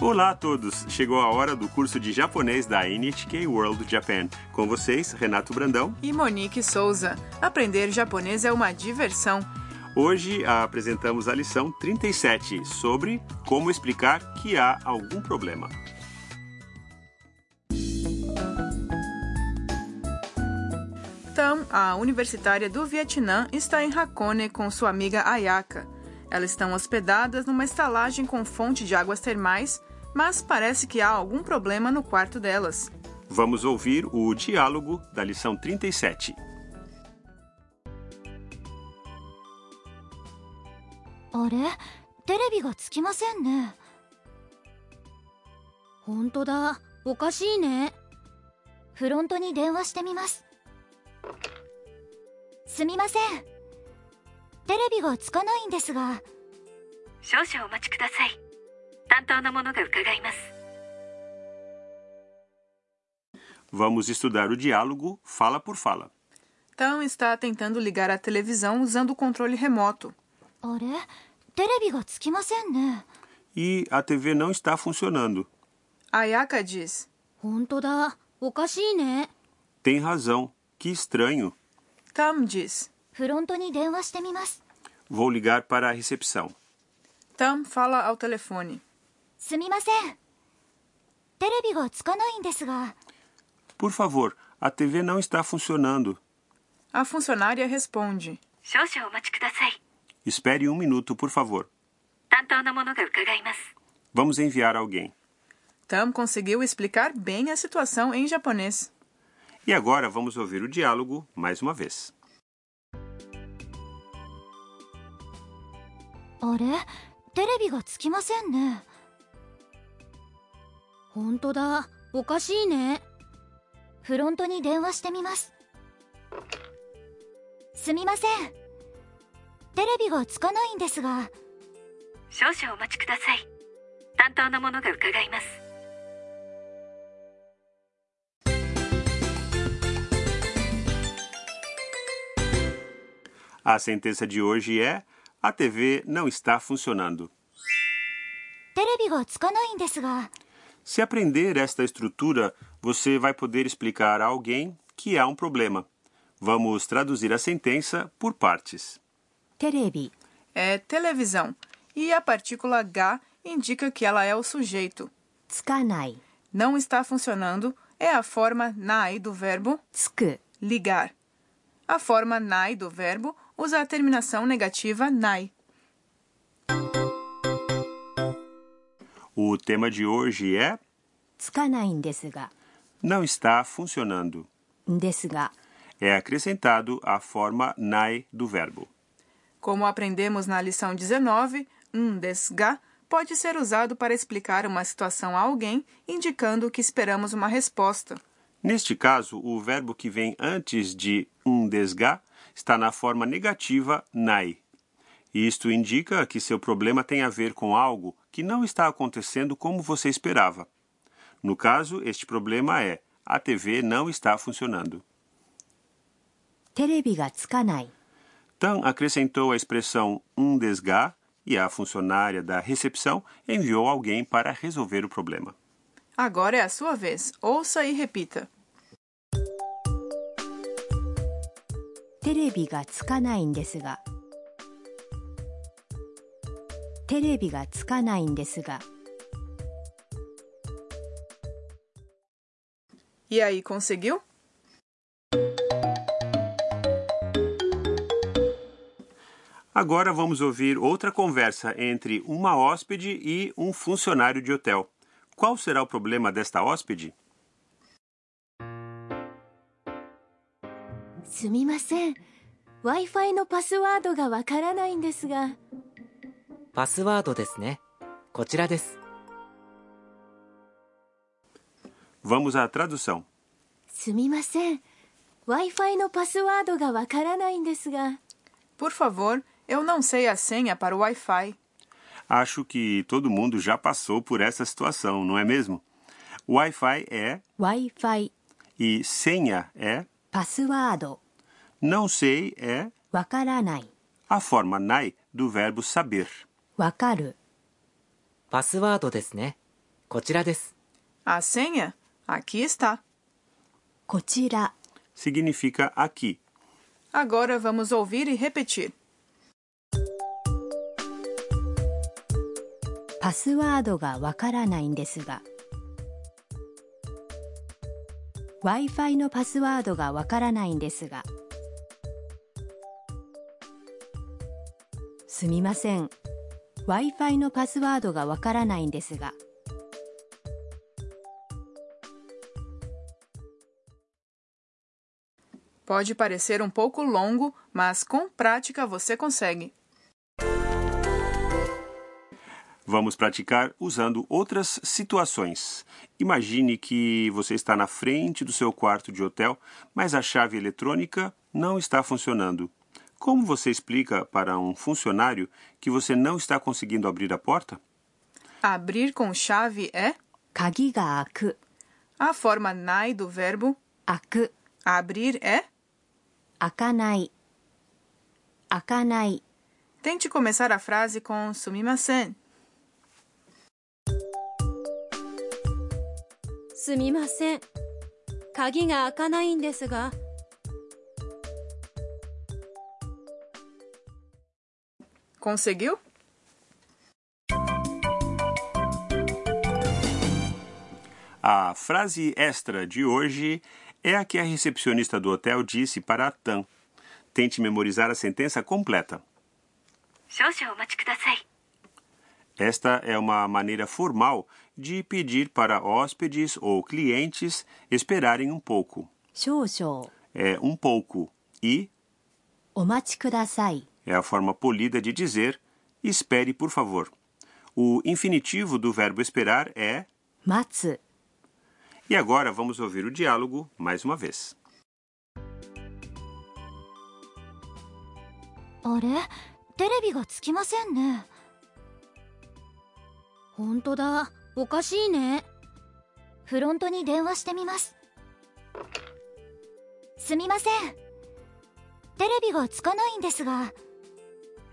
Olá a todos! Chegou a hora do curso de japonês da NHK World Japan. Com vocês, Renato Brandão. E Monique Souza. Aprender japonês é uma diversão. Hoje apresentamos a lição 37 sobre como explicar que há algum problema. Então, a universitária do Vietnã está em Hakone com sua amiga Ayaka. Elas estão hospedadas numa estalagem com fonte de águas termais, mas parece que há algum problema no quarto delas. Vamos ouvir o diálogo da lição 37. あれテレビがつきませんね本当だおかしいねフロントに電話してみますすみませんテレビがつかないんですが少々お待ちください 担当の者が伺います Vamos estudar o diálogo fala por fala. Então, está tentando ligar a televisão usando o controle remoto. あれテレビがつきませんね E a TV não está funcionando. Ayaka diz: 本当だおかしいね Tem razão. Que estranho. Tam diz. フロントに電話してみます Vou ligar para a recepção. Tam fala ao telefone. すみませんテレビがつかないんですが Por favor, a TV não está funcionando. A funcionária responde: 少々お待ちください Espere um minuto, por favor. 担当の者が伺います Vamos enviar alguém. Tam conseguiu explicar bem a situação em japonês. E agora vamos ouvir o diálogo mais uma vez. あれテレビがつきませんね 本当だ。おかしいね。フロントに電話してみます。すみません。テレビがつかないんですが。少々お待ちください。担当の者が伺います。A sentença de hoje é: a TV não está funcionando. テレビがつかないんですが Se aprender esta estrutura, você vai poder explicar a alguém que há um problema. Vamos traduzir a sentença por partes. Terebi é televisão e a partícula ga indica que ela é o sujeito. Tsukanai não está funcionando é a forma nai do verbo tsuku ligar. A forma nai do verbo usa a terminação negativa nai. O tema de hoje é つかないんですが não está funcionando. ですが É acrescentado a forma nai do verbo. Como aprendemos na lição 19, um desga pode ser usado para explicar uma situação a alguém, indicando que esperamos uma resposta. Neste caso, o verbo que vem antes de um desga está na forma negativa nai. Isto indica que seu problema tem a ver com algo que não está acontecendo como você esperava. No caso, este problema é a TV não está funcionando. テレビがつかない Tan acrescentou a expressão um desga e a funcionária da recepção enviou alguém para resolver o problema. Agora é a sua vez. Ouça e repita. テレビがつかないんですが テレビがつかないんですが E aí, conseguiu? Agora vamos ouvir outra conversa entre uma hóspede e um funcionário de hotel. Qual será o problema desta hóspede? すみません w i f i のパスワードがわからないんですが パスワードですね。こちらです。 Vamos à tradução. すみません w i f i のパスワードがわからないんですが Por favor, eu não sei a senha para o Wi-Fi. Acho que todo mundo já passou por essa situação, não é mesmo? Wi-Fi é w i f i e senha é パスワード não sei é わからない a forma nai do verbo saber. わかるパスワードですね。こちらです。A senha? Aqui está. こちら Significa aqui. Agora vamos ouvir e repetir. パスワードがわからないんですが w i f i のパスワードがわからないんですがすみません w i f i のパスワードがわからないんですが Pode parecer um pouco longo, mas com prática você consegue. Vamos praticar usando outras situações. Imagine que você está na frente do seu quarto de hotel, mas a chave eletrônica não está funcionando. Como você explica para um funcionário que você não está conseguindo abrir a porta? Abrir com chave é 鍵が開く a forma nai do verbo 開く abrir é. 開かない開かない Tente começar a frase com sumimasen. すみません鍵が開かないんですが Conseguiu? A frase extra de hoje é a que a recepcionista do hotel disse para a Tan. Tente memorizar a sentença completa. Esta é uma maneira formal de pedir para hóspedes ou clientes esperarem um pouco. É um pouco e é a forma polida de dizer espere, por favor. O infinitivo do verbo esperar é. 待つ E agora vamos ouvir o diálogo mais uma vez. あれテレビがつきませんね本当だおかしいねフロントに電話してみますすみませんテレビがつかないんですが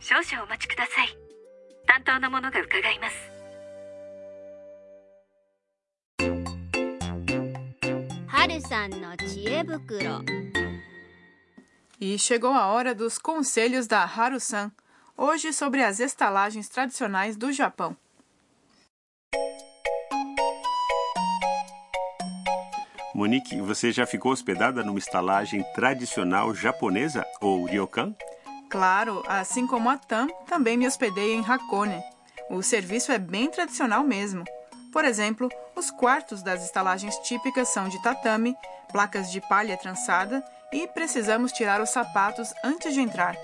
少々お待ちください担当の者が伺います E chegou a hora dos conselhos da Haru-san. Hoje sobre as estalagens tradicionais do Japão. Monique, você já ficou hospedada numa estalagem tradicional japonesa ou ryokan? Claro, assim como a Tam, também me hospedei em Hakone. O serviço é bem tradicional mesmo. Por exemplo, os quartos das estalagens típicas são de tatame, placas de palha trançada e precisamos tirar os sapatos antes de entrar.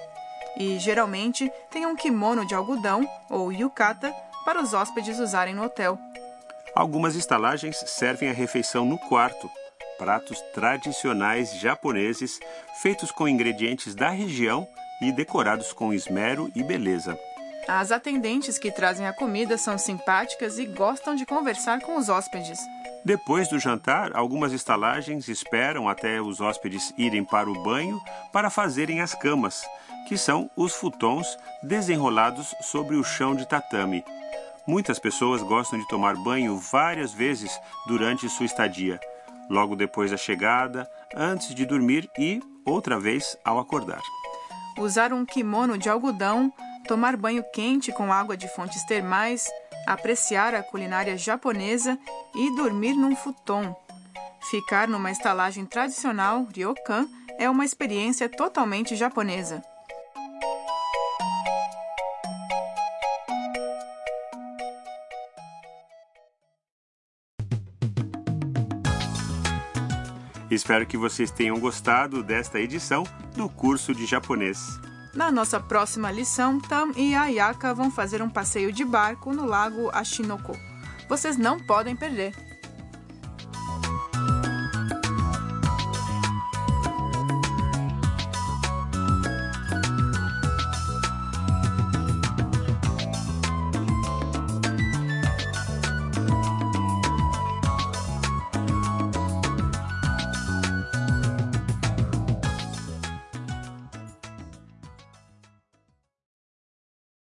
E geralmente tem um kimono de algodão ou yukata para os hóspedes usarem no hotel. Algumas estalagens servem a refeição no quarto. Pratos tradicionais japoneses feitos com ingredientes da região e decorados com esmero e beleza. As atendentes que trazem a comida são simpáticas e gostam de conversar com os hóspedes. Depois do jantar, algumas estalagens esperam até os hóspedes irem para o banho para fazerem as camas, que são os futons desenrolados sobre o chão de tatame. Muitas pessoas gostam de tomar banho várias vezes durante sua estadia, logo depois da chegada, antes de dormir e outra vez ao acordar. Usar um kimono de algodão, tomar banho quente com água de fontes termais, apreciar a culinária japonesa e dormir num futon. Ficar numa estalagem tradicional, ryokan, é uma experiência totalmente japonesa. Espero que vocês tenham gostado desta edição do curso de japonês. Na nossa próxima lição, Tam e Ayaka vão fazer um passeio de barco no lago Ashinoko. Vocês não podem perder!